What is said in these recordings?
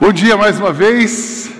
Bom dia mais uma vez,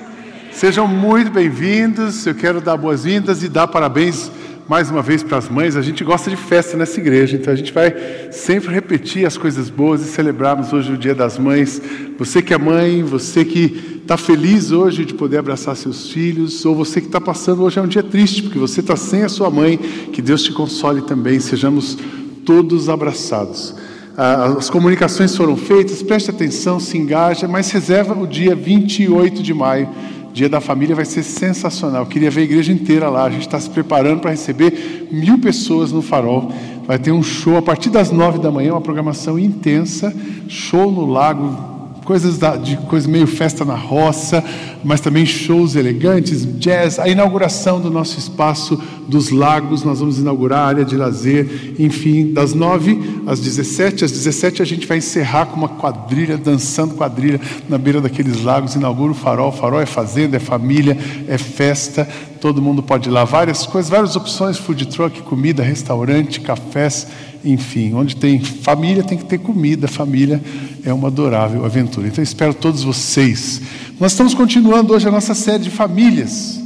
sejam muito bem-vindos. Eu quero dar boas-vindas e dar parabéns mais uma vez para as mães. A gente gosta de festa nessa igreja, então a gente vai sempre repetir as coisas boas e celebrarmos hoje o Dia das Mães. Você que é mãe, você que está feliz hoje de poder abraçar seus filhos, ou você que está passando hoje é um dia triste porque você está sem a sua mãe, que Deus te console também. Sejamos todos abraçados. Ah, as comunicações foram feitas, preste atenção, se engaja, mas reserva o dia 28 de maio. Dia da família vai ser sensacional. Eu queria ver a igreja inteira lá. A gente está se preparando para receber mil pessoas no farol. Vai ter um show a partir das nove da manhã, uma programação intensa, show no lago, coisas da, de coisa meio festa na roça, mas também shows elegantes, jazz, a inauguração do nosso espaço dos lagos, nós vamos inaugurar a área de lazer, enfim, das 9 às 17, às 17 a gente vai encerrar com uma quadrilha, dançando quadrilha na beira daqueles lagos, inaugura o farol, o farol é fazenda, é família, é festa, todo mundo pode ir lá, várias coisas, várias opções, food truck, comida, restaurante, cafés, enfim, onde tem família tem que ter comida, família é uma adorável aventura. Então espero todos vocês. Nós estamos continuando hoje a nossa série de famílias.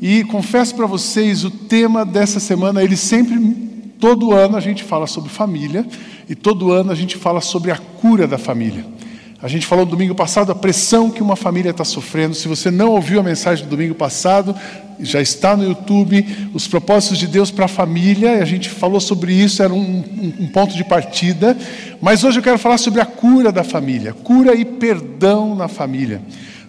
E confesso para vocês, o tema dessa semana, ele sempre, todo ano a gente fala sobre família, e todo ano a gente fala sobre a cura da família. A gente falou no domingo passado a pressão que uma família está sofrendo. Se você não ouviu a mensagem do domingo passado, já está no YouTube, os propósitos de Deus para a família, a gente falou sobre isso, era um, um, um, ponto de partida. Mas hoje eu quero falar sobre a cura da família, cura e perdão na família.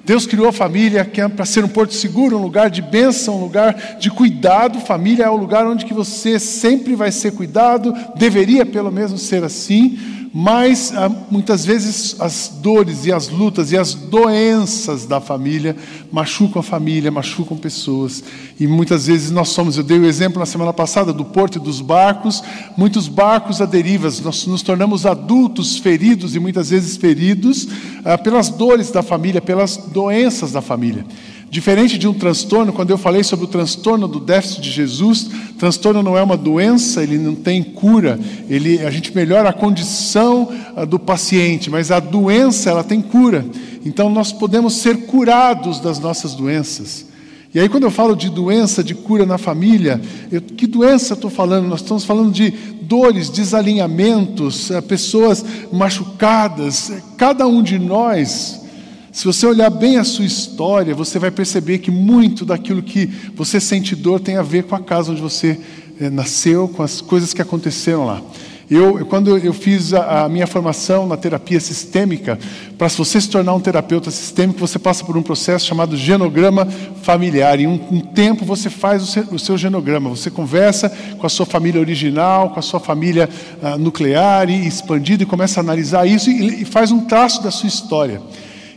Deus criou a família é para ser um porto seguro, um lugar de bênção, um lugar de cuidado. Família é o lugar onde que você sempre vai ser cuidado, deveria pelo menos ser assim mas ah, muitas vezes as dores e as lutas e as doenças da família machucam a família, machucam pessoas. E muitas vezes nós somos, eu dei o exemplo na semana passada do porto e dos barcos, muitos barcos a derivas, nós nos tornamos adultos feridos e muitas vezes feridos ah, pelas dores da família, pelas doenças da família. Diferente de um transtorno, quando eu falei sobre o transtorno do déficit de Jesus, transtorno não é uma doença, ele não tem cura, ele, a gente melhora a condição uh, do paciente, mas a doença ela tem cura. Então nós podemos ser curados das nossas doenças. E aí, quando eu falo de doença, de cura na família, eu, que doença estou falando? Nós estamos falando de dores, desalinhamentos, uh, pessoas machucadas. Cada um de nós se você olhar bem a sua história, você vai perceber que muito daquilo que você sente dor tem a ver com a casa onde você é, nasceu, com as coisas que aconteceram lá. Eu, quando eu fiz a, a minha formação na terapia sistêmica, para você se tornar um terapeuta sistêmico, você passa por um processo chamado genograma familiar. Em um, um tempo você faz o seu, o seu, genograma, você conversa com a sua família original, com a sua família ah, nuclear e expandida e começa a analisar isso e, e faz um traço da sua história.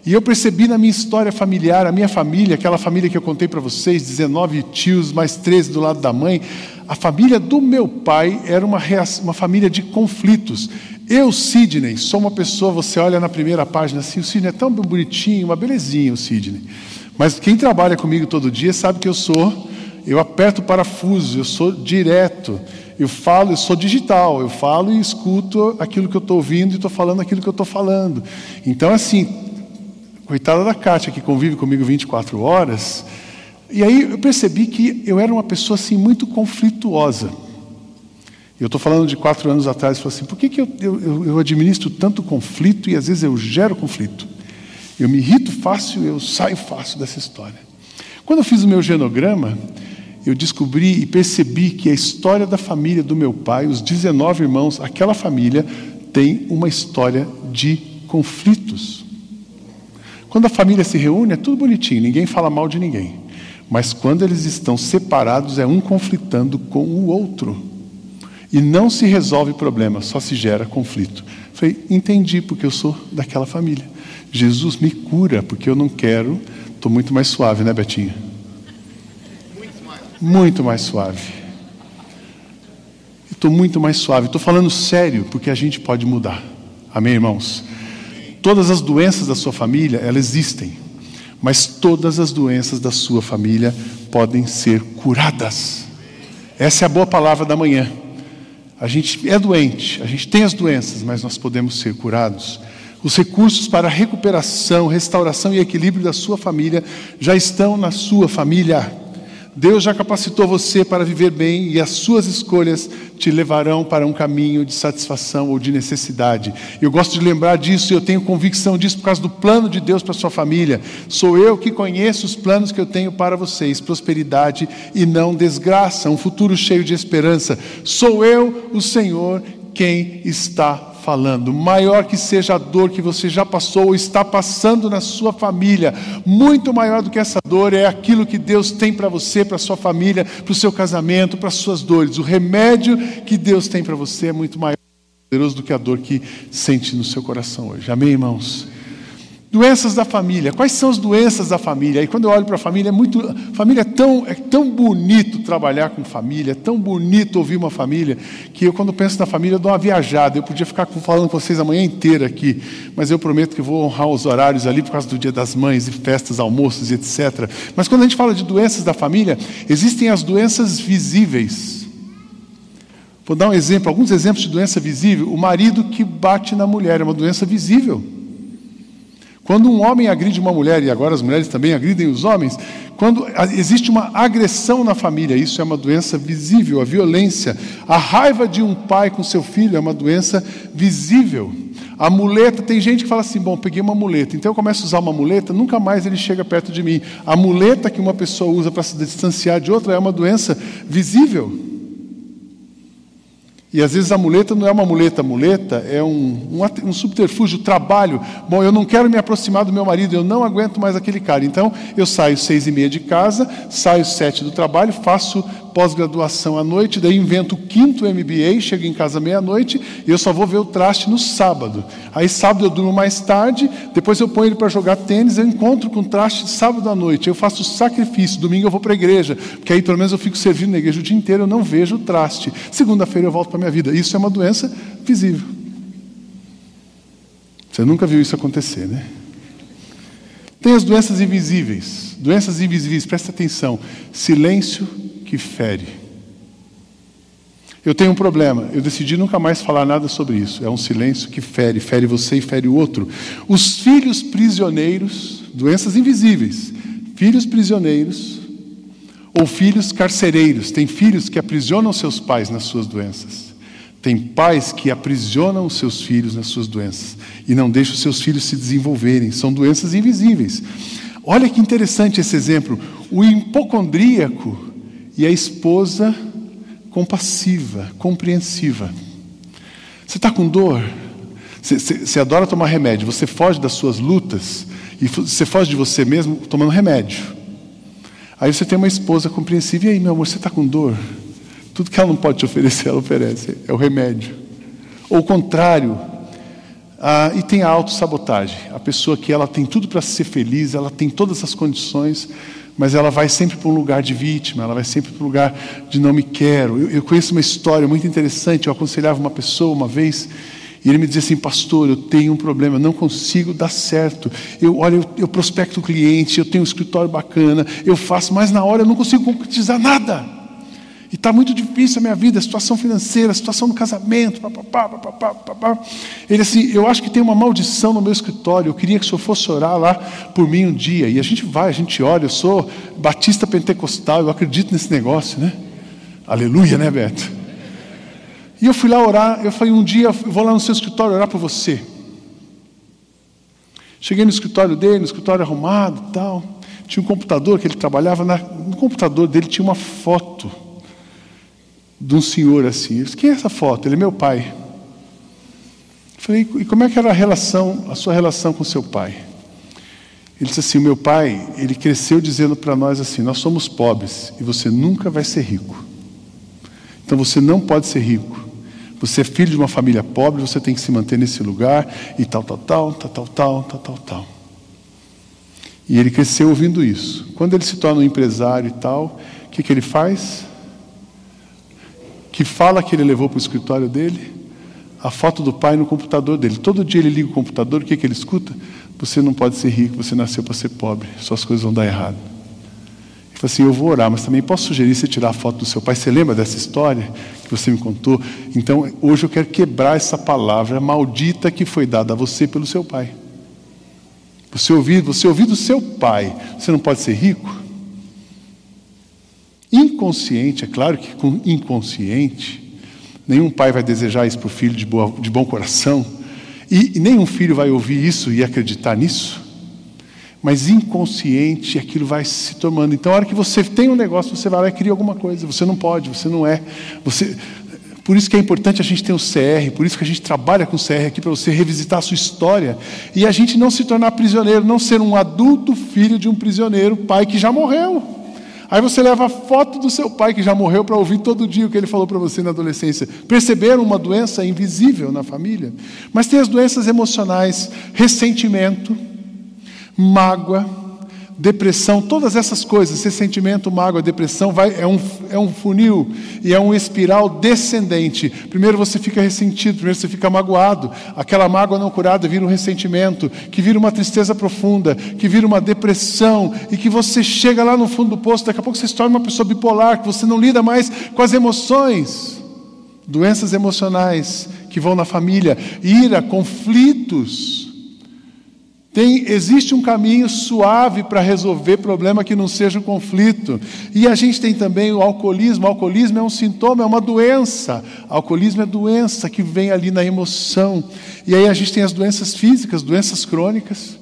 E eu percebi na minha história familiar, a minha família, aquela família que eu contei para vocês, 19 tios, mais 13 do lado da mãe, a família do meu pai era uma, uma família de conflitos. Eu, Sidney, sou uma pessoa, você olha na primeira página assim, o Sidney é tão bonitinho, uma belezinha o Sidney. Mas quem trabalha comigo todo dia sabe que eu sou, eu aperto o parafuso, eu sou direto. Eu falo, eu sou digital, eu falo e escuto aquilo que eu estou ouvindo e estou falando aquilo que eu estou falando. Então, assim, Coitada da Kátia, que convive comigo 24 horas. E aí eu percebi que eu era uma pessoa assim muito conflituosa. Eu estou falando de quatro anos atrás, falei assim, por que, que eu, eu, eu administro tanto conflito e às vezes eu gero conflito? Eu me irrito fácil, eu saio fácil dessa história. Quando eu fiz o meu genograma, eu descobri e percebi que a história da família do meu pai, os 19 irmãos, aquela família tem uma história de conflitos. Quando a família se reúne, é tudo bonitinho, ninguém fala mal de ninguém. Mas quando eles estão separados, é um conflitando com o outro. E não se resolve problema, só se gera conflito. Falei, entendi, porque eu sou daquela família. Jesus me cura, porque eu não quero. Estou muito mais suave, né, Betinha? Muito mais, muito mais suave. Estou muito mais suave. Estou falando sério, porque a gente pode mudar. Amém, irmãos? Todas as doenças da sua família, elas existem. Mas todas as doenças da sua família podem ser curadas. Essa é a boa palavra da manhã. A gente é doente, a gente tem as doenças, mas nós podemos ser curados. Os recursos para recuperação, restauração e equilíbrio da sua família já estão na sua família. Deus já capacitou você para viver bem e as suas escolhas te levarão para um caminho de satisfação ou de necessidade. Eu gosto de lembrar disso e eu tenho convicção disso por causa do plano de Deus para sua família. Sou eu que conheço os planos que eu tenho para vocês: prosperidade e não desgraça, um futuro cheio de esperança. Sou eu, o Senhor, quem está falando, maior que seja a dor que você já passou ou está passando na sua família, muito maior do que essa dor é aquilo que Deus tem para você, para sua família, para o seu casamento, para as suas dores. O remédio que Deus tem para você é muito maior poderoso do que a dor que sente no seu coração hoje. Amém, irmãos? Doenças da família. Quais são as doenças da família? E quando eu olho para a família, é muito. Família é tão, é tão bonito trabalhar com família, é tão bonito ouvir uma família, que eu, quando penso na família, eu dou uma viajada. Eu podia ficar falando com vocês a manhã inteira aqui, mas eu prometo que vou honrar os horários ali por causa do dia das mães e festas, almoços e etc. Mas quando a gente fala de doenças da família, existem as doenças visíveis. Vou dar um exemplo, alguns exemplos de doença visível. O marido que bate na mulher é uma doença visível. Quando um homem agride uma mulher, e agora as mulheres também agridem os homens, quando existe uma agressão na família, isso é uma doença visível, a violência. A raiva de um pai com seu filho é uma doença visível. A muleta, tem gente que fala assim: bom, peguei uma muleta, então eu começo a usar uma muleta, nunca mais ele chega perto de mim. A muleta que uma pessoa usa para se distanciar de outra é uma doença visível. E às vezes a muleta não é uma muleta, a muleta é um, um, um, subterfúgio, trabalho. Bom, eu não quero me aproximar do meu marido, eu não aguento mais aquele cara. Então eu saio seis e meia de casa, saio sete do trabalho, faço pós-graduação à noite, daí invento o quinto MBA, chego em casa meia-noite e eu só vou ver o traste no sábado. Aí sábado eu durmo mais tarde, depois eu ponho ele para jogar tênis, eu encontro com o traste sábado à noite. Eu faço sacrifício, domingo eu vou para a igreja, porque aí pelo menos eu fico servindo na igreja o dia inteiro, eu não vejo o traste. Segunda-feira eu volto para a minha vida. Isso é uma doença visível. Você nunca viu isso acontecer, né? Tem as doenças invisíveis. Doenças invisíveis, presta atenção. Silêncio que fere. Eu tenho um problema, eu decidi nunca mais falar nada sobre isso. É um silêncio que fere, fere você e fere o outro. Os filhos prisioneiros, doenças invisíveis, filhos prisioneiros ou filhos carcereiros. Tem filhos que aprisionam seus pais nas suas doenças. Tem pais que aprisionam os seus filhos nas suas doenças e não deixam os seus filhos se desenvolverem. São doenças invisíveis. Olha que interessante esse exemplo. O hipocondríaco e a esposa compassiva, compreensiva. Você está com dor? Você, você, adora tomar remédio, você foge das suas lutas e você foge de você mesmo tomando remédio. Aí você tem uma esposa compreensiva, e aí, meu amor, você está com dor? Tudo que ela não pode te oferecer, ela oferece, é o remédio. Ou o contrário, ah, e tem a autossabotagem, a pessoa que ela tem tudo para ser feliz, ela tem todas as condições, mas ela vai sempre para um lugar de vítima, ela vai sempre para um lugar de não me quero. Eu, eu, conheço uma história muito interessante. Eu aconselhava uma pessoa uma vez e ele me dizia assim, pastor, eu tenho um problema, eu não consigo dar certo. Eu, olha, eu, eu prospecto o cliente, eu tenho um escritório bacana, eu faço, mas na hora eu não consigo concretizar nada. E está muito difícil a minha vida, a situação financeira, a situação no casamento. Papapá, papapá, papapá. Ele assim, eu acho que tem uma maldição no meu escritório. Eu queria que o senhor fosse orar lá por mim um dia. E a gente vai, a gente olha. Eu sou batista pentecostal, eu acredito nesse negócio, né? Aleluia, né, Beto? E eu fui lá orar. Eu falei, um dia eu vou lá no seu escritório orar por você. Cheguei no escritório dele, no escritório arrumado, tal. Tinha um computador que ele trabalhava. Na, no computador dele tinha uma foto de um senhor assim. Eu disse, quem é essa foto? Ele é meu pai. Eu falei, e como é que era a relação, a sua relação com seu pai? Ele disse assim, o meu pai, ele cresceu dizendo para nós assim, nós somos pobres e você nunca vai ser rico. Então você não pode ser rico. Você é filho de uma família pobre, você tem que se manter nesse lugar e tal, tal, tal, tal, tal, tal, tal, tal, tal. E ele cresceu ouvindo isso. Quando ele se torna um empresário e tal, o que, que ele faz? Que fala que ele levou para o escritório dele a foto do pai no computador dele. Todo dia ele liga o computador, o que, que ele escuta? Você não pode ser rico, você nasceu para ser pobre, suas coisas vão dar errado. assim, eu vou orar, mas também posso sugerir você tirar a foto do seu pai. Você lembra dessa história que você me contou? Então, hoje eu quero quebrar essa palavra maldita que foi dada a você pelo seu pai. Você ouvir, você ouvir do seu pai, você não pode ser rico? Inconsciente, é claro que com inconsciente, nenhum pai vai desejar isso para o filho de, boa, de bom coração, e, e nenhum filho vai ouvir isso e acreditar nisso mas inconsciente aquilo vai se tomando. Então, a hora que você tem um negócio, você vai lá e cria alguma coisa. Você não pode, você não é. Você... Por isso que é importante a gente ter o CR, por isso que a gente trabalha com o CR aqui, para você revisitar a sua história e a gente não se tornar prisioneiro, não ser um adulto filho de um prisioneiro, pai que já morreu. Aí você leva a foto do seu pai que já morreu para ouvir todo dia o que ele falou para você na adolescência. Perceberam uma doença invisível na família? Mas tem as doenças emocionais, ressentimento, mágoa, depressão, todas essas coisas, esse sentimento, mágoa, depressão, vai, é, um, é um funil e é um espiral descendente. Primeiro você fica ressentido, primeiro você fica magoado, aquela mágoa não curada vira um ressentimento, que vira uma tristeza profunda, que vira uma depressão, e que você chega lá no fundo do poço, daqui a pouco você se torna uma pessoa bipolar, que você não lida mais com as emoções, doenças emocionais que vão na família, ira, conflitos tem, existe um caminho suave para resolver problema que não seja um conflito. E a gente tem também o alcoolismo. O alcoolismo é um sintoma, é uma doença. O alcoolismo é doença que vem ali na emoção. E aí a gente tem as doenças físicas, doenças crônicas.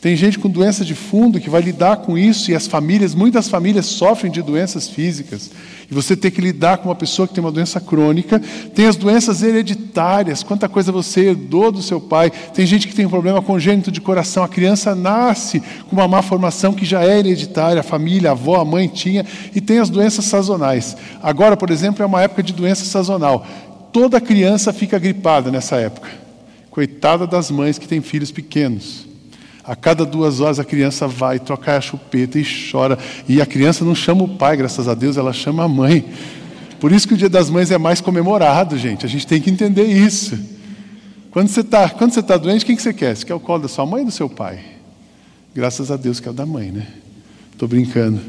Tem gente com doença de fundo que vai lidar com isso e as famílias, muitas famílias sofrem de doenças físicas. E você tem que lidar com uma pessoa que tem uma doença crônica. Tem as doenças hereditárias, quanta coisa você herdou do seu pai. Tem gente que tem um problema congênito de coração. A criança nasce com uma má formação que já é hereditária, a família, a avó, a mãe tinha. E tem as doenças sazonais. Agora, por exemplo, é uma época de doença sazonal. Toda criança fica gripada nessa época. Coitada das mães que têm filhos pequenos. A cada duas horas a criança vai trocar a chupeta e chora. E a criança não chama o pai, graças a Deus, ela chama a mãe. Por isso que o Dia das Mães é mais comemorado, gente. A gente tem que entender isso. Quando você está tá doente, quem que você quer? Você quer o colo da sua mãe ou do seu pai? Graças a Deus que é o da mãe, né? Estou brincando.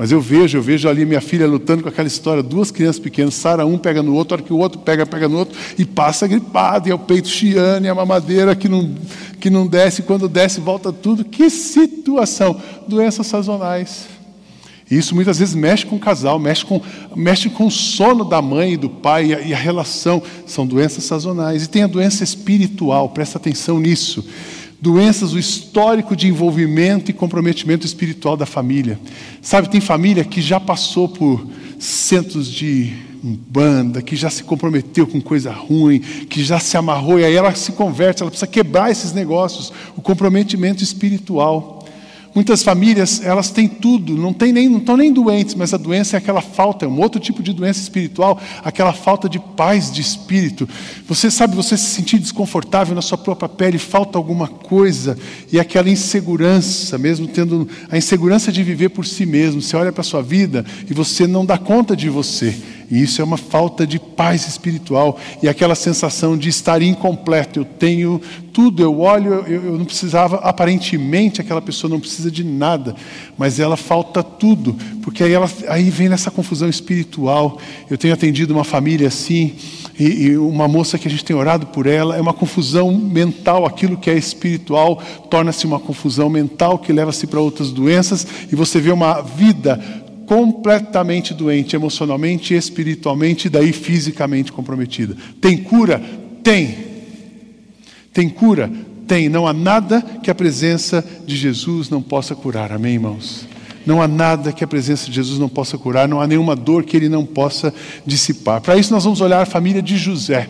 Mas eu vejo, eu vejo ali minha filha lutando com aquela história, duas crianças pequenas, Sara um pega no outro, a hora que o outro pega, pega no outro, e passa gripado, e é o peito chiando, e a mamadeira que não, que não desce, quando desce volta tudo. Que situação! Doenças sazonais. Isso muitas vezes mexe com o casal, mexe com, mexe com o sono da mãe e do pai e a, e a relação. São doenças sazonais. E tem a doença espiritual, presta atenção nisso doenças, o histórico de envolvimento e comprometimento espiritual da família. Sabe, tem família que já passou por centros de banda, que já se comprometeu com coisa ruim, que já se amarrou e aí ela se converte, ela precisa quebrar esses negócios, o comprometimento espiritual. Muitas famílias, elas têm tudo, não, tem nem, não estão nem doentes, mas a doença é aquela falta, é um outro tipo de doença espiritual, aquela falta de paz de espírito. Você sabe, você se sentir desconfortável na sua própria pele, falta alguma coisa, e aquela insegurança, mesmo tendo a insegurança de viver por si mesmo. Você olha para a sua vida e você não dá conta de você. E isso é uma falta de paz espiritual e aquela sensação de estar incompleto. Eu tenho tudo, eu olho, eu, eu, não precisava, aparentemente aquela pessoa não precisa de nada, mas ela falta tudo, porque aí, ela, aí vem nessa confusão espiritual. Eu tenho atendido uma família assim, e, e uma moça que a gente tem orado por ela, é uma confusão mental, aquilo que é espiritual torna-se uma confusão mental que leva-se para outras doenças, e você vê uma vida completamente doente, emocionalmente, espiritualmente e daí fisicamente comprometida. Tem cura? Tem. Tem cura? Tem. Não há nada que a presença de Jesus não possa curar. Amém, irmãos? Não há nada que a presença de Jesus não possa curar, não há nenhuma dor que ele não possa dissipar. Para isso, nós vamos olhar a família de José.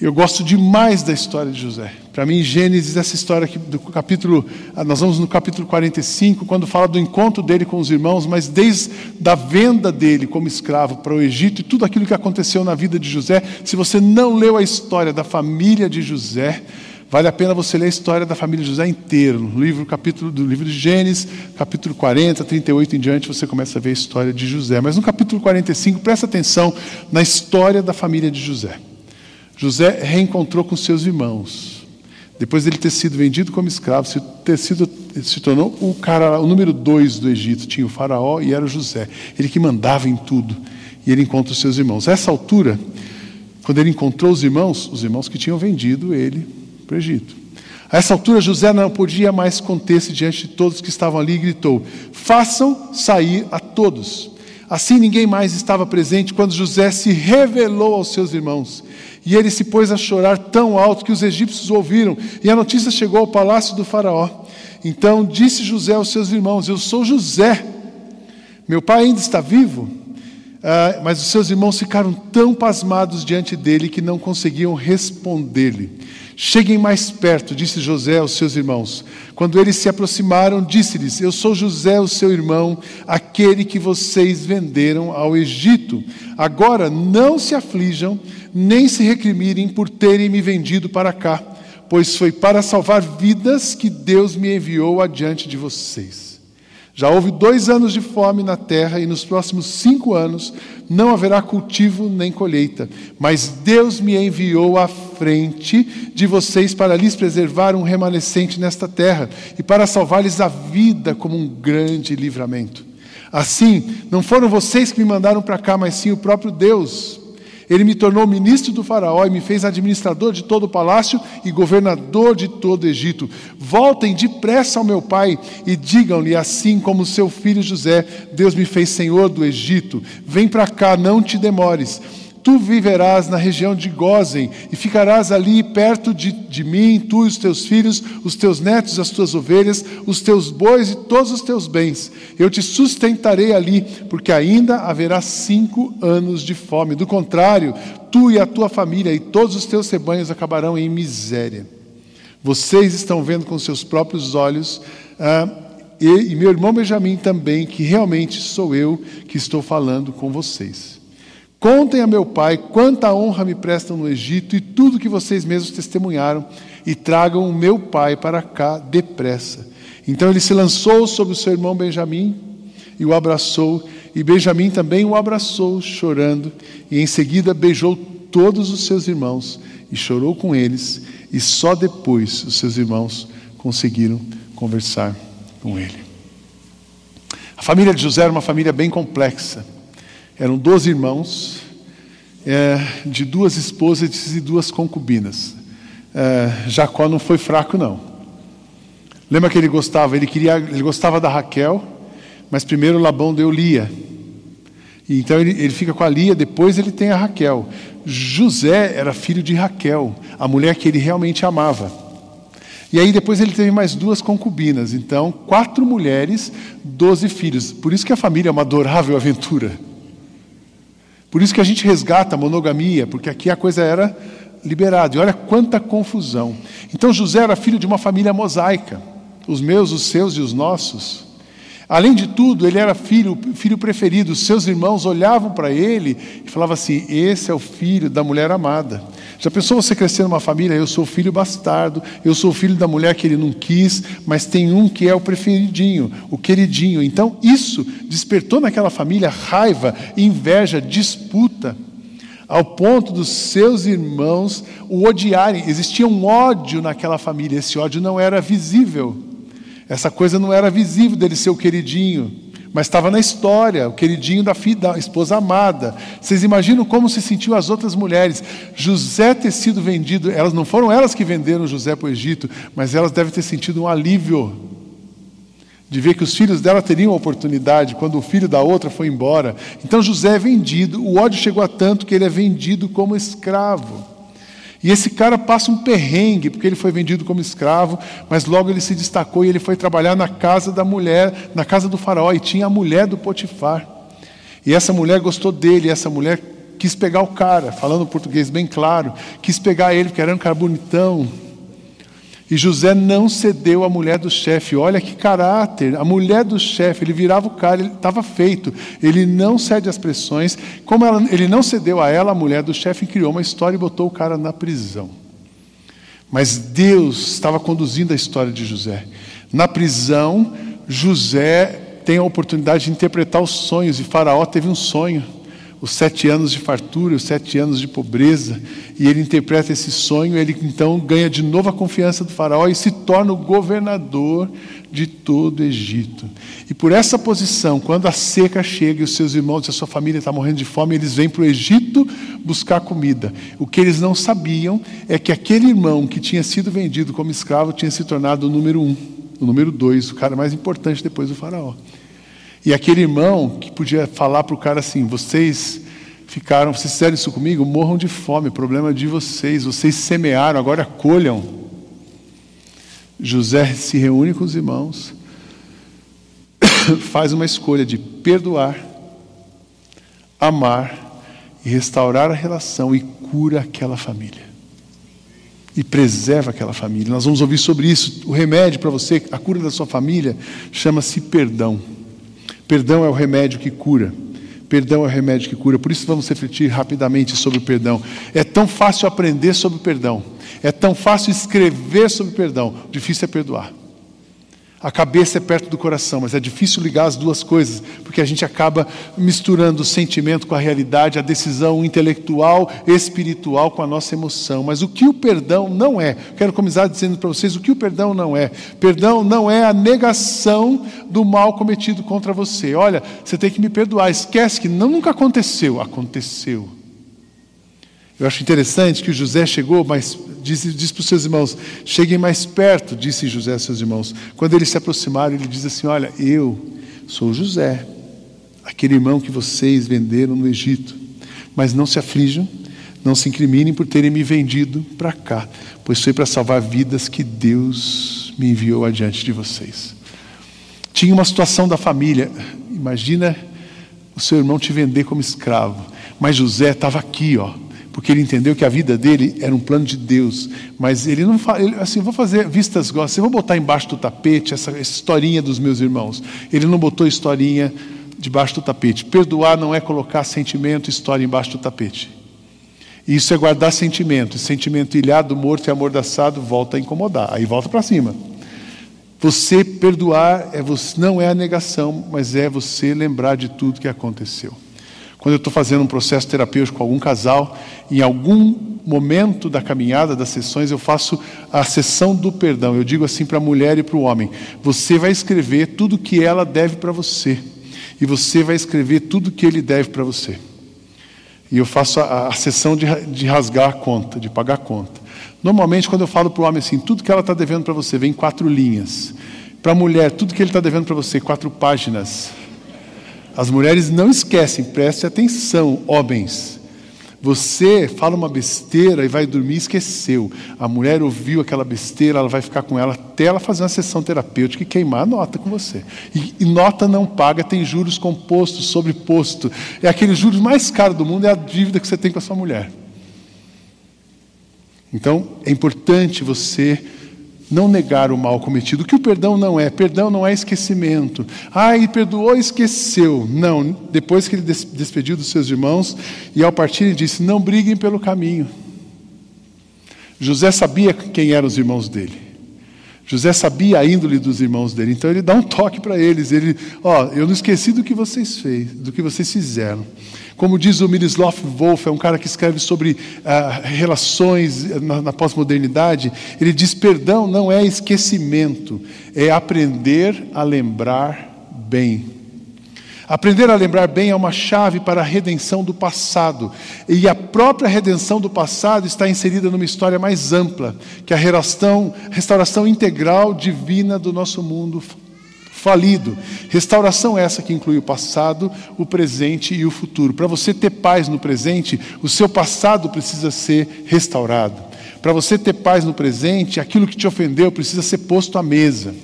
Eu gosto demais da história de José. Para mim, Gênesis, essa história aqui do capítulo, ah, nós vamos no capítulo 45, quando fala do encontro dele com os irmãos, mas desde a venda dele como escravo para o Egito e tudo aquilo que aconteceu na vida de José, se você não leu a história da família de José, vale a pena você ler a história da família de José inteira, no livro, capítulo do livro de Gênesis, capítulo 40, 38 em diante, você começa a ver a história de José. Mas no capítulo 45, presta atenção na história da família de José. José reencontrou com seus irmãos. depois dele ter sido vendido como escravo, se, ter sido, se tornou o cara, o número dois do Egito. Tinha o faraó e era José. Ele que mandava em tudo. E ele encontra os seus irmãos. A essa altura, quando ele encontrou os irmãos, os irmãos que tinham vendido ele para o Egito. A essa altura, José não podia mais conter-se diante de todos que estavam ali e gritou: Façam sair a todos. Assim ninguém mais estava presente quando José se revelou aos seus irmãos. E ele se pôs a chorar tão alto que os egípcios ouviram, e a notícia chegou ao palácio do Faraó. Então disse José aos seus irmãos: Eu sou José. Meu pai ainda está vivo? Ah, mas os seus irmãos ficaram tão pasmados diante dele que não conseguiam responder-lhe. Cheguem mais perto, disse José aos seus irmãos. Quando eles se aproximaram, disse-lhes: Eu sou José, o seu irmão, aquele que vocês venderam ao Egito. Agora não se aflijam, nem se recrimirem por terem me vendido para cá, pois foi para salvar vidas que Deus me enviou adiante de vocês. Já houve dois anos de fome na terra, e nos próximos cinco anos não haverá cultivo nem colheita. Mas Deus me enviou à frente de vocês para lhes preservar um remanescente nesta terra e para salvar-lhes a vida como um grande livramento. Assim, não foram vocês que me mandaram para cá, mas sim o próprio Deus ele me tornou ministro do Faraó e me fez administrador de todo o palácio e governador de todo o Egito. Voltem depressa ao meu pai e digam-lhe: assim como seu filho José, Deus me fez senhor do Egito. Vem para cá, não te demores. Tu viverás na região de Gozen e ficarás ali perto de, de, mim, tu e os teus filhos, os teus netos, as tuas ovelhas, os teus bois e todos os teus bens. Eu te sustentarei ali, porque ainda haverá cinco anos de fome. Do contrário, tu e a tua família e todos os teus rebanhos acabarão em miséria. Vocês estão vendo com seus próprios olhos, ah, e, e meu irmão Benjamim também, que realmente sou eu que estou falando com vocês. Contem a meu pai quanta honra me prestam no Egito e tudo que vocês mesmos testemunharam, e tragam o meu pai para cá depressa. Então ele se lançou sobre o seu irmão Benjamim e o abraçou, e Benjamim também o abraçou, chorando, e em seguida beijou todos os seus irmãos e chorou com eles, e só depois os seus irmãos conseguiram conversar com ele. A família de José era uma família bem complexa. Eram doze irmãos, é, de duas esposas e duas concubinas. É, Jacó não foi fraco, não. Lembra que ele gostava? Ele queria, ele gostava da Raquel, mas primeiro Labão deu Lia. Então ele, ele fica com a Lia, depois ele tem a Raquel. José era filho de Raquel, a mulher que ele realmente amava. E aí depois ele teve mais duas concubinas. Então, quatro mulheres, doze filhos. Por isso que a família é uma adorável aventura. Por isso que a gente resgata a monogamia, porque aqui a coisa era liberada. E olha quanta confusão. Então José era filho de uma família mosaica. Os meus, os seus e os nossos. Além de tudo, ele era filho, filho preferido. Seus irmãos olhavam para ele e falavam assim: Esse é o filho da mulher amada. Já pensou você crescer numa família? Eu sou filho bastardo, eu sou filho da mulher que ele não quis, mas tem um que é o preferidinho, o queridinho. Então, isso despertou naquela família raiva, inveja, disputa, ao ponto dos seus irmãos o odiarem. Existia um ódio naquela família, esse ódio não era visível. Essa coisa não era visível dele ser o queridinho, mas estava na história, o queridinho da, filha, da esposa amada. Vocês imaginam como se sentiu as outras mulheres? José ter sido vendido, elas não foram elas que venderam José para o Egito, mas elas devem ter sentido um alívio de ver que os filhos dela teriam oportunidade quando o filho da outra foi embora. Então José é vendido, o ódio chegou a tanto que ele é vendido como escravo. E esse cara passa um perrengue, porque ele foi vendido como escravo, mas logo ele se destacou e ele foi trabalhar na casa da mulher, na casa do faraó, e tinha a mulher do Potifar. E essa mulher gostou dele, e essa mulher quis pegar o cara, falando português bem claro, quis pegar ele, porque era um cara bonitão, e José não cedeu à mulher do chefe. Olha que caráter. A mulher do chefe, ele virava o cara, ele estava feito. Ele não cede às pressões. Como ela, ele não cedeu a ela, a mulher do chefe criou uma história e botou o cara na prisão. Mas Deus estava conduzindo a história de José. Na prisão, José tem a oportunidade de interpretar os sonhos. E Faraó teve um sonho. Os sete anos de fartura, os sete anos de pobreza, e ele interpreta esse sonho, ele então ganha de novo a confiança do faraó e se torna o governador de todo o Egito. E por essa posição, quando a seca chega e os seus irmãos e a sua família estão morrendo de fome, eles vêm para o Egito buscar comida. O que eles não sabiam é que aquele irmão que tinha sido vendido como escravo tinha se tornado o número um, o número dois, o cara mais importante depois do faraó. E aquele irmão que podia falar para o cara assim: vocês ficaram, vocês fizeram isso comigo, morram de fome, problema de vocês, vocês semearam, agora colham. José se reúne com os irmãos, faz uma escolha de perdoar, amar e restaurar a relação e cura aquela família. E preserva aquela família. Nós vamos ouvir sobre isso. O remédio para você, a cura da sua família, chama-se perdão. Perdão é o remédio que cura. Perdão é o remédio que cura. Por isso vamos refletir rapidamente sobre o perdão. É tão fácil aprender sobre o perdão. É tão fácil escrever sobre o perdão. Difícil é perdoar. A cabeça é perto do coração, mas é difícil ligar as duas coisas, porque a gente acaba misturando o sentimento com a realidade, a decisão intelectual, espiritual com a nossa emoção. Mas o que o perdão não é, quero começar dizendo para vocês o que o perdão não é. Perdão não é a negação do mal cometido contra você. Olha, você tem que me perdoar, esquece que não, nunca aconteceu. Aconteceu. Eu acho interessante que José chegou, mas disse, disse para os seus irmãos: cheguem mais perto, disse José aos seus irmãos. Quando eles se aproximaram, ele diz assim: Olha, eu sou José, aquele irmão que vocês venderam no Egito. Mas não se aflijam, não se incriminem por terem me vendido para cá, pois foi para salvar vidas que Deus me enviou adiante de vocês. Tinha uma situação da família, imagina o seu irmão te vender como escravo, mas José estava aqui, ó porque ele entendeu que a vida dele era um plano de Deus. Mas ele não fala, ele, assim, vou fazer vistas grossas, eu vou botar embaixo do tapete essa, essa historinha dos meus irmãos. Ele não botou historinha debaixo do tapete. Perdoar não é colocar sentimento e história embaixo do tapete. Isso é guardar sentimento. Sentimento ilhado, morto e amordaçado volta a incomodar. Aí volta para cima. Você perdoar é, não é a negação, mas é você lembrar de tudo que aconteceu. Quando eu estou fazendo um processo terapêutico com algum casal, em algum momento da caminhada, das sessões, eu faço a sessão do perdão. Eu digo assim para a mulher e para o homem: você vai escrever tudo que ela deve para você, e você vai escrever tudo que ele deve para você. E eu faço a, a sessão de, de rasgar a conta, de pagar a conta. Normalmente, quando eu falo para o homem assim, tudo que ela está devendo para você, vem quatro linhas. Para a mulher, tudo que ele está devendo para você, quatro páginas. As mulheres não esquecem, preste atenção, homens. Você fala uma besteira e vai dormir e esqueceu. A mulher ouviu aquela besteira, ela vai ficar com ela até ela fazer uma sessão terapêutica e queimar a nota com você. E, e nota não paga, tem juros compostos, sobreposto. É aquele juros mais caro do mundo, é a dívida que você tem com a sua mulher. Então, é importante você não negar o mal cometido. Que o perdão não é? Perdão não é esquecimento. Ah, ele perdoou e esqueceu. Não, depois que ele despediu dos seus irmãos e ao partir ele disse: Não briguem pelo caminho. José sabia quem eram os irmãos dele. José sabia a índole dos irmãos dele, então ele dá um toque para eles. Ele, ó, eu não esqueci do que vocês fez, do que vocês fizeram. Como diz o Miroslav Wolf, é um cara que escreve sobre ah, relações na, na pós-modernidade, ele diz: perdão não é esquecimento, é aprender a lembrar bem. Aprender a lembrar bem é uma chave para a redenção do passado. E a própria redenção do passado está inserida numa história mais ampla, que é a restauração, restauração integral divina do nosso mundo falido. Restauração essa que inclui o passado, o presente e o futuro. Para você ter paz no presente, o seu passado precisa ser restaurado. Para você ter paz no presente, aquilo que te ofendeu precisa ser posto à mesa.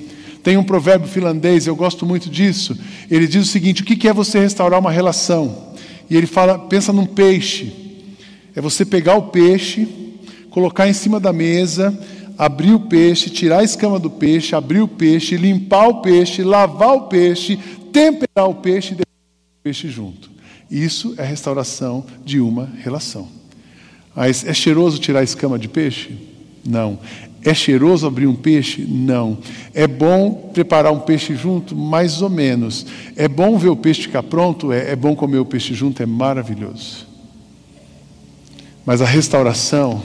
Tem um provérbio finlandês, eu gosto muito disso. Ele diz o seguinte: o que é você restaurar uma relação? E ele fala, pensa num peixe. É você pegar o peixe, colocar em cima da mesa abrir o peixe, tirar a escama do peixe, abrir o peixe, limpar o peixe, lavar o peixe, temperar o peixe e deixar o peixe junto. Isso é restauração de uma relação. Mas é cheiroso tirar a escama de peixe? Não. É cheiroso abrir um peixe? Não. É bom preparar um peixe junto? Mais ou menos. É bom ver o peixe ficar pronto? É, é bom comer o peixe junto? É maravilhoso. Mas a restauração,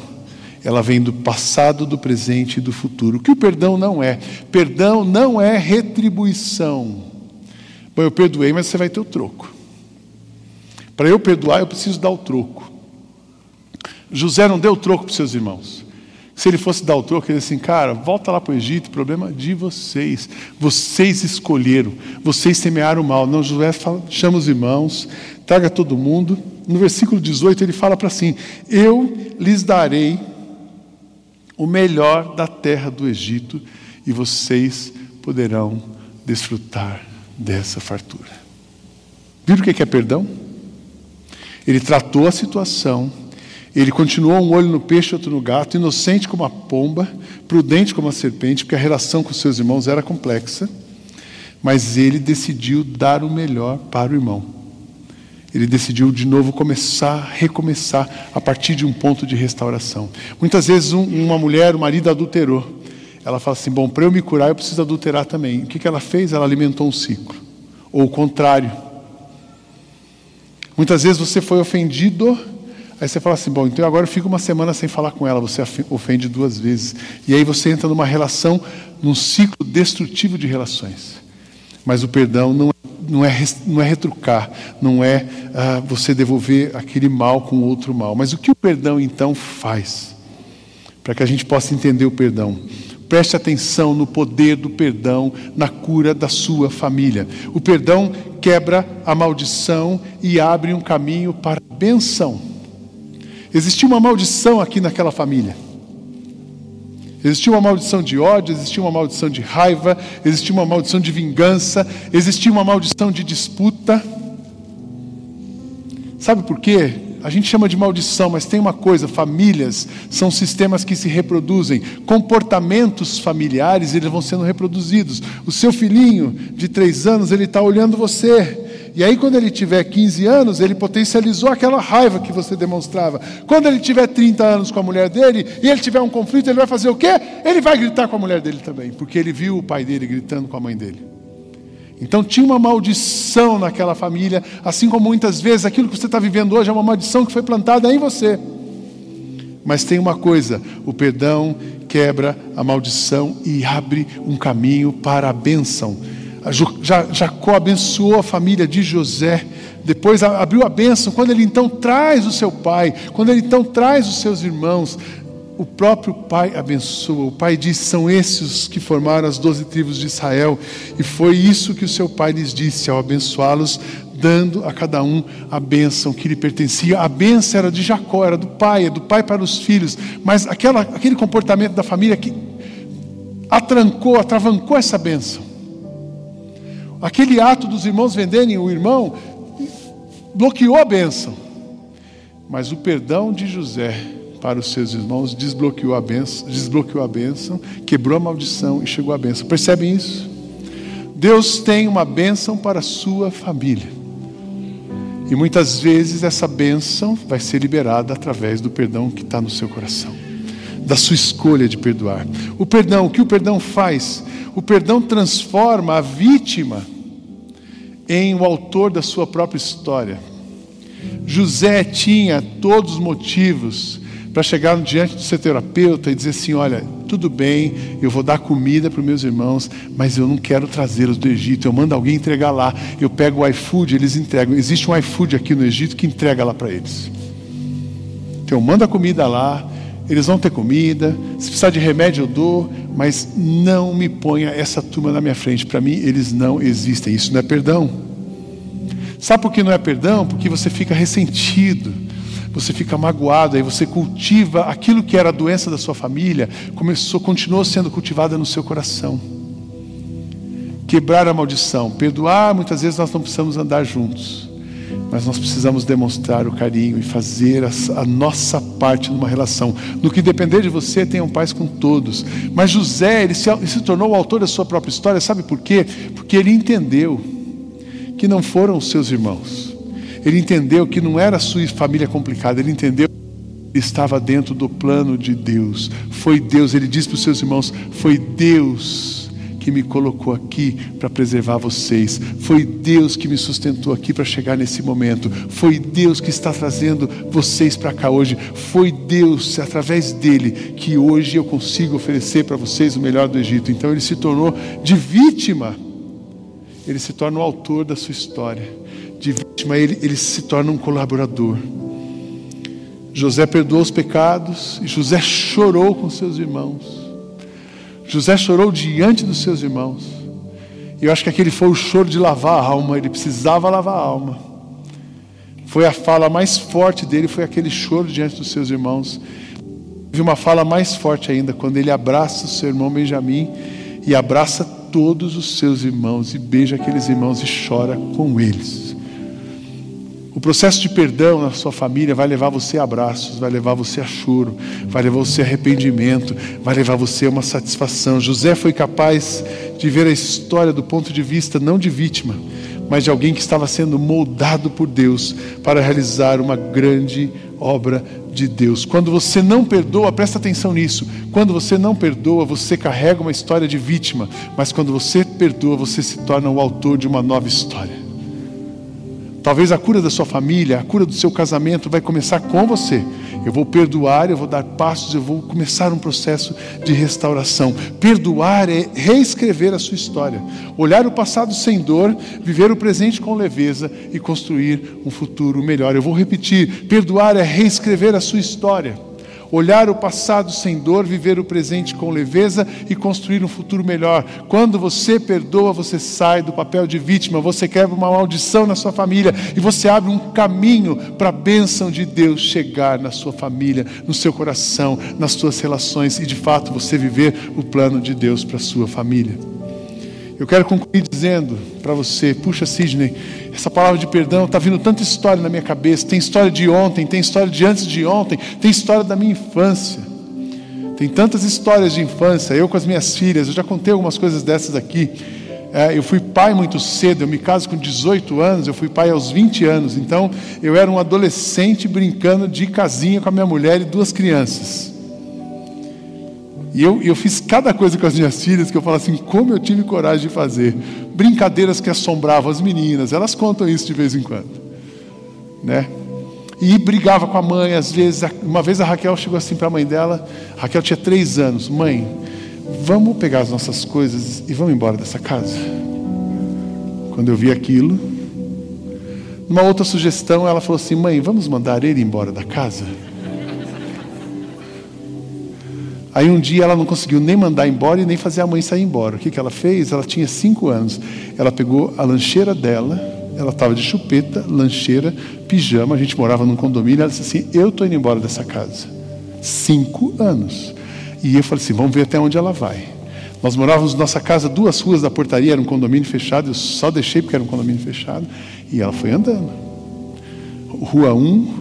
ela vem do passado, do presente e do futuro. O que o perdão não é? Perdão não é retribuição. Bom, eu perdoei, mas você vai ter o troco. Para eu perdoar, eu preciso dar o troco. José não deu o troco para seus irmãos. Se ele fosse dar o troco, ele disse assim, cara, volta lá para o Egito, problema de vocês. Vocês escolheram, vocês semearam mal. Não, José fala, chama os irmãos, traga todo mundo. No versículo 18 ele fala para assim: Eu lhes darei o melhor da terra do Egito e vocês poderão desfrutar dessa fartura. Viram o que é perdão? Ele tratou a situação ele continuou um olho no peixe, outro no gato, inocente como a pomba, prudente como a serpente, porque a relação com seus irmãos era complexa, mas ele decidiu dar o melhor para o irmão. Ele decidiu de novo começar, recomeçar a partir de um ponto de restauração. Muitas vezes um, uma mulher, o marido adulterou. Ela fala assim: bom, para eu me curar eu preciso adulterar também. O que, que ela fez? Ela alimentou um ciclo. Ou o contrário. Muitas vezes você foi ofendido Aí você fala assim: bom, então agora eu fico uma semana sem falar com ela, você ofende duas vezes. E aí você entra numa relação, num ciclo destrutivo de relações. Mas o perdão não, não, é, não é retrucar, não é ah, você devolver aquele mal com outro mal. Mas o que o perdão então faz? Para que a gente possa entender o perdão. Preste atenção no poder do perdão na cura da sua família. O perdão quebra a maldição e abre um caminho para a benção. Existia uma maldição aqui naquela família. Existia uma maldição de ódio, existia uma maldição de raiva, existia uma maldição de vingança, existia uma maldição de disputa. Sabe por quê? A gente chama de maldição, mas tem uma coisa: famílias são sistemas que se reproduzem. Comportamentos familiares eles vão sendo reproduzidos. O seu filhinho de três anos ele está olhando você e aí, quando ele tiver 15 anos, ele potencializou aquela raiva que você demonstrava. Quando ele tiver 30 anos com a mulher dele e ele tiver um conflito, ele vai fazer o quê? Ele vai gritar com a mulher dele também, porque ele viu o pai dele gritando com a mãe dele. Então tinha uma maldição naquela família, assim como muitas vezes aquilo que você está vivendo hoje é uma maldição que foi plantada em você. Mas tem uma coisa: o perdão quebra a maldição e abre um caminho para a bênção. Jacó abençoou a família de José, depois abriu a bênção, quando ele então traz o seu pai, quando ele então traz os seus irmãos, o próprio pai abençoa. O pai diz: são esses que formaram as doze tribos de Israel, e foi isso que o seu pai lhes disse ao abençoá-los, dando a cada um a bênção que lhe pertencia. A bênção era de Jacó, era do pai, é do pai para os filhos, mas aquela, aquele comportamento da família que atrancou, atravancou essa bênção. Aquele ato dos irmãos venderem o irmão bloqueou a bênção. Mas o perdão de José para os seus irmãos desbloqueou a bênção, desbloqueou a bênção, quebrou a maldição e chegou a bênção. Percebem isso? Deus tem uma bênção para a sua família. E muitas vezes essa bênção vai ser liberada através do perdão que está no seu coração, da sua escolha de perdoar. O perdão, o que o perdão faz? O perdão transforma a vítima em o autor da sua própria história. José tinha todos os motivos para chegar diante do seu terapeuta e dizer assim: Olha, tudo bem, eu vou dar comida para os meus irmãos, mas eu não quero trazê-los do Egito. Eu mando alguém entregar lá. Eu pego o iFood, eles entregam. Existe um iFood aqui no Egito que entrega lá para eles. Então eu mando a comida lá, eles vão ter comida, se precisar de remédio eu dou, mas não me ponha essa turma na minha frente. Para mim, eles não existem. Isso não é perdão. Sabe por que não é perdão? Porque você fica ressentido, você fica magoado, aí você cultiva aquilo que era a doença da sua família, começou, continuou sendo cultivada no seu coração. Quebrar a maldição, perdoar, muitas vezes nós não precisamos andar juntos mas nós precisamos demonstrar o carinho e fazer a, a, nossa parte numa relação. No que depender de você, tenham paz com todos. Mas José, ele se, ele se tornou o autor da sua própria história, sabe por quê? Porque ele entendeu que não foram os seus irmãos. Ele entendeu que não era a sua família complicada, ele entendeu estava dentro do plano de Deus. Foi Deus, ele disse para os seus irmãos: Foi Deus que me colocou aqui para preservar vocês. Foi Deus que me sustentou aqui para chegar nesse momento. Foi Deus que está trazendo vocês para cá hoje. Foi Deus, através dele, que hoje eu consigo oferecer para vocês o melhor do Egito. Então ele se tornou de vítima. Ele se torna o autor da sua história. De vítima, ele, ele se torna um colaborador. José perdoou os pecados e José chorou com seus irmãos. José chorou diante dos seus irmãos. E eu acho que aquele foi o choro de lavar a alma, ele precisava lavar a alma. Foi a fala mais forte dele, foi aquele choro diante dos seus irmãos. Vi uma fala mais forte ainda, quando ele abraça o seu irmão Benjamim e abraça todos os seus irmãos e beija aqueles irmãos e chora com eles. O processo de perdão na sua família vai levar você a abraços, vai levar você a choro, vai levar você a arrependimento, vai levar você a uma satisfação. José foi capaz de ver a história do ponto de vista não de vítima, mas de alguém que estava sendo moldado por Deus para realizar uma grande obra de Deus. Quando você não perdoa, presta atenção nisso. Quando você não perdoa, você carrega uma história de vítima, mas quando você perdoa, você se torna o autor de uma nova história. Talvez a cura da sua família, a cura do seu casamento vai começar com você. Eu vou perdoar, eu vou dar passos, eu vou começar um processo de restauração. Perdoar é reescrever a sua história, olhar o passado sem dor, viver o presente com leveza e construir um futuro melhor. Eu vou repetir: perdoar é reescrever a sua história olhar o passado sem dor, viver o presente com leveza e construir um futuro melhor. Quando você perdoa, você sai do papel de vítima, você quebra uma maldição na sua família e você abre um caminho para a bênção de Deus chegar na sua família, no seu coração, nas suas relações e de fato você viver o plano de Deus para a sua família. Eu quero concluir dizendo para você, puxa Sidney, essa palavra de perdão está vindo tanta história na minha cabeça. Tem história de ontem, tem história de antes de ontem, tem história da minha infância. Tem tantas histórias de infância. Eu com as minhas filhas, eu já contei algumas coisas dessas aqui. É, eu fui pai muito cedo, eu me caso com 18 anos, eu fui pai aos 20 anos. Então, eu era um adolescente brincando de casinha com a minha mulher e duas crianças. E eu, eu fiz cada coisa com as minhas filhas que eu falo assim, como eu tive coragem de fazer. Brincadeiras que assombravam as meninas, elas contam isso de vez em quando. Né? E brigava com a mãe, às vezes. Uma vez a Raquel chegou assim para a mãe dela, Raquel tinha três anos, mãe, vamos pegar as nossas coisas e vamos embora dessa casa. Quando eu vi aquilo, uma outra sugestão, ela falou assim, mãe, vamos mandar ele embora da casa? Aí um dia ela não conseguiu nem mandar embora e nem fazer a mãe sair embora. O que, que ela fez? Ela tinha cinco anos. Ela pegou a lancheira dela, ela estava de chupeta, lancheira, pijama. A gente morava num condomínio. Ela disse assim: Eu estou indo embora dessa casa. Cinco anos. E eu falei assim: Vamos ver até onde ela vai. Nós morávamos nossa casa, duas ruas da portaria, era um condomínio fechado. Eu só deixei porque era um condomínio fechado. E ela foi andando. Rua 1, um,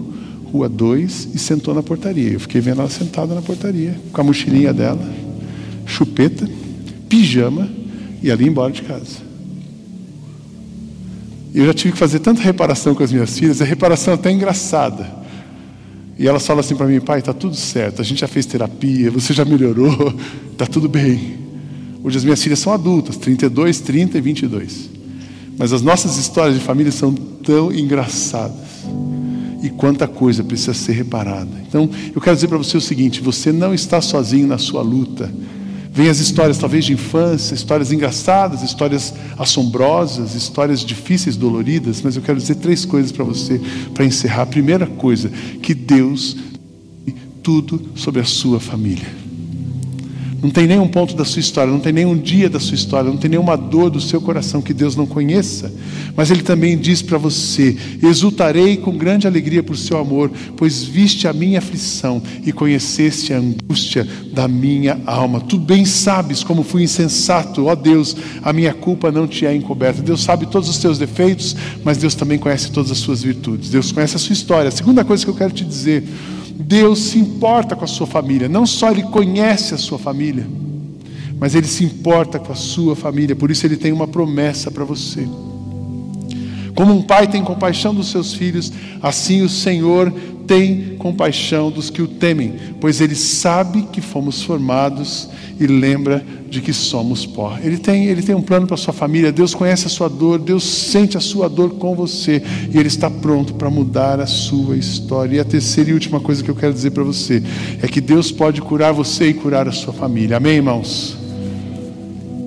Rua 2, e sentou na portaria. Eu fiquei vendo ela sentada na portaria, com a mochilinha dela, chupeta, pijama, e ali embora de casa. Eu já tive que fazer tanta reparação com as minhas filhas, a reparação até engraçada. E elas falam assim para mim, pai, está tudo certo, a gente já fez terapia, você já melhorou, está tudo bem. Hoje as minhas filhas são adultas, 32, 30 e 22. Mas as nossas histórias de família são tão engraçadas e quanta coisa precisa ser reparada. Então, eu quero dizer para você o seguinte: você não está sozinho na sua luta. Vem as histórias, talvez de infância, histórias engraçadas, histórias assombrosas, histórias difíceis, doloridas, mas eu quero dizer três coisas para você para encerrar. A primeira coisa, que Deus tudo sobre a sua família. Não tem nenhum ponto da sua história, não tem nenhum dia da sua história, não tem nenhuma dor do seu coração que Deus não conheça. Mas Ele também diz para você: exultarei com grande alegria por seu amor, pois viste a minha aflição e conheceste a angústia da minha alma. Tu bem sabes como fui insensato, ó Deus, a minha culpa não te é encoberta. Deus sabe todos os teus defeitos, mas Deus também conhece todas as suas virtudes. Deus conhece a sua história. A segunda coisa que eu quero te dizer Deus se importa com a sua família. Não só Ele conhece a sua família, mas Ele se importa com a sua família. Por isso Ele tem uma promessa para você. Como um pai tem compaixão dos seus filhos, assim o Senhor tem compaixão dos que o temem, pois ele sabe que fomos formados e lembra de que somos pó. Ele tem, ele tem um plano para a sua família, Deus conhece a sua dor, Deus sente a sua dor com você e Ele está pronto para mudar a sua história. E a terceira e última coisa que eu quero dizer para você é que Deus pode curar você e curar a sua família. Amém, irmãos?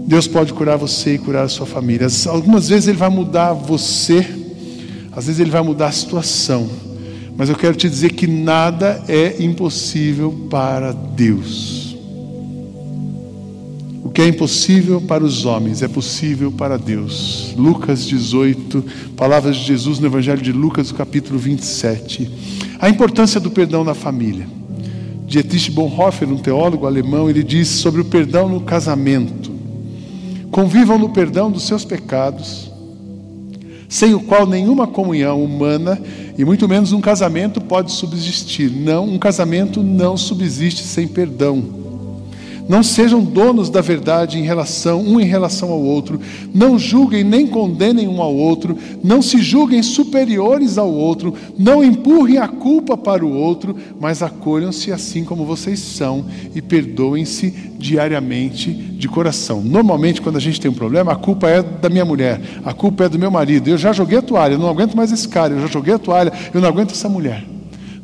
Deus pode curar você e curar a sua família. Algumas vezes Ele vai mudar você, às vezes Ele vai mudar a situação, mas eu quero te dizer que nada é impossível para Deus. O que é impossível para os homens é possível para Deus. Lucas 18, palavras de Jesus no Evangelho de Lucas, capítulo 27. A importância do perdão na família. Dietrich Bonhoeffer, um teólogo alemão, ele diz sobre o perdão no casamento. Convivam no perdão dos seus pecados, sem o qual nenhuma comunhão humana e muito menos um casamento pode subsistir. Não, um casamento não subsiste sem perdão. Não sejam donos da verdade em relação um em relação ao outro. Não julguem nem condenem um ao outro. Não se julguem superiores ao outro. Não empurrem a culpa para o outro, mas acolham-se assim como vocês são e perdoem-se diariamente de coração. Normalmente, quando a gente tem um problema, a culpa é da minha mulher, a culpa é do meu marido. Eu já joguei a toalha, eu não aguento mais esse cara. Eu já joguei a toalha, eu não aguento essa mulher.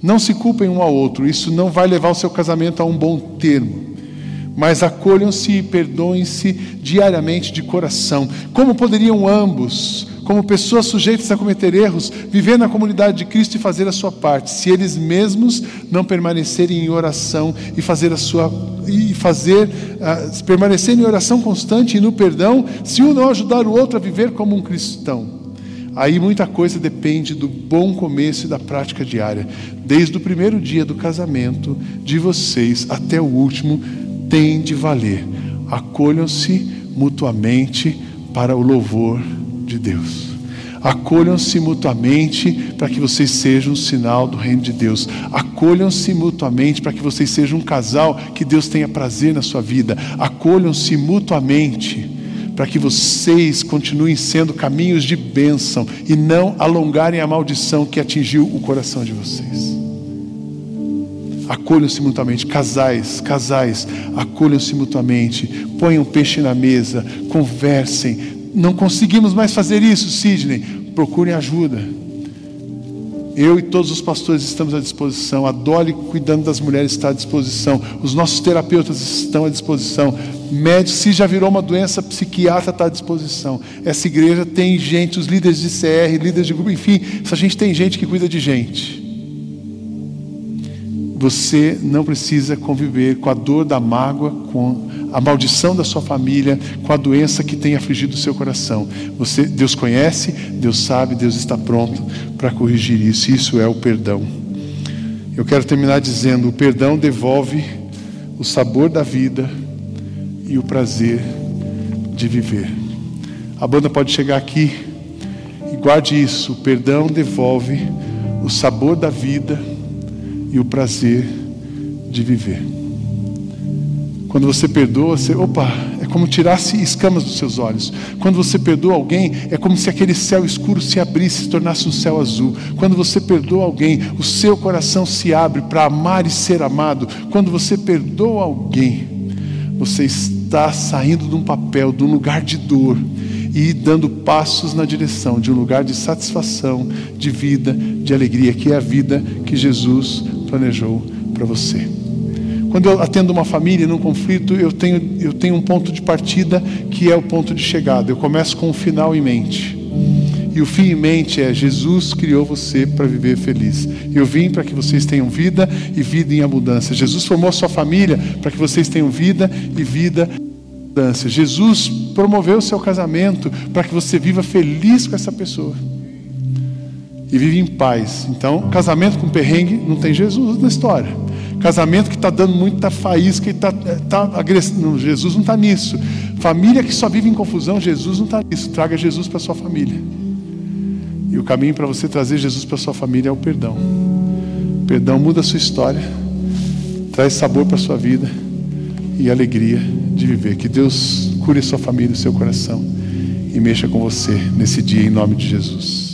Não se culpem um ao outro. Isso não vai levar o seu casamento a um bom termo mas acolham-se e perdoem-se diariamente de coração. Como poderiam ambos, como pessoas sujeitas a cometer erros, viver na comunidade de Cristo e fazer a sua parte, se eles mesmos não permanecerem em oração e fazer a sua e fazer uh, permanecer em oração constante e no perdão, se um não ajudar o outro a viver como um cristão. Aí muita coisa depende do bom começo e da prática diária, desde o primeiro dia do casamento de vocês até o último tem de valer. Acolham-se mutuamente para o louvor de Deus. Acolham-se mutuamente para que vocês sejam um sinal do reino de Deus. Acolham-se mutuamente para que vocês sejam um casal que Deus tenha prazer na sua vida. Acolham-se mutuamente para que vocês continuem sendo caminhos de bênção e não alongarem a maldição que atingiu o coração de vocês. Acolham-se mutuamente. Casais, casais, acolham-se mutuamente. Ponham peixe na mesa, conversem. Não conseguimos mais fazer isso, Sidney. Procurem ajuda. Eu e todos os pastores estamos à disposição. A Dolly, cuidando das mulheres, está à disposição. Os nossos terapeutas estão à disposição. Médico, se já virou uma doença, psiquiatra está à disposição. Essa igreja tem gente, os líderes de CR, líderes de grupo, enfim, essa gente tem gente que cuida de gente. Você não precisa conviver com a dor da mágoa, com a maldição da sua família, com a doença que tem afligido o seu coração. Você, Deus conhece, Deus sabe, Deus está pronto para corrigir isso. Isso é o perdão. Eu quero terminar dizendo: o perdão devolve o sabor da vida e o prazer de viver. A banda pode chegar aqui e guarde isso: o perdão devolve o sabor da vida e o prazer de viver. Quando você perdoa, você, opa, é como tirasse escamas dos seus olhos. Quando você perdoa alguém, é como se aquele céu escuro se abrisse e se tornasse um céu azul. Quando você perdoa alguém, o seu coração se abre para amar e ser amado. Quando você perdoa alguém, você está saindo de um papel, de um lugar de dor e dando passos na direção de um lugar de satisfação, de vida, de alegria, que é a vida que Jesus planejou para você. Quando eu atendo uma família num conflito, eu tenho, eu tenho um ponto de partida que é o ponto de chegada. Eu começo com o final em mente. E o fim em mente é: Jesus criou você para viver feliz. Eu vim para que vocês tenham vida e vida em abundância. Jesus formou a sua família para que vocês tenham vida e vida em abundância. Jesus promoveu o seu casamento para que você viva feliz com essa pessoa e vive em paz. Então, casamento com perrengue não tem Jesus na história. Casamento que está dando muita faísca e está tá agressivo. Jesus não está nisso. Família que só vive em confusão, Jesus não está nisso. Traga Jesus para sua família. E o caminho para você trazer Jesus para sua família é o perdão. O perdão muda a sua história, traz sabor para sua vida e alegria de viver. Que Deus cure sua família, o seu coração e mexa com você nesse dia em nome de Jesus.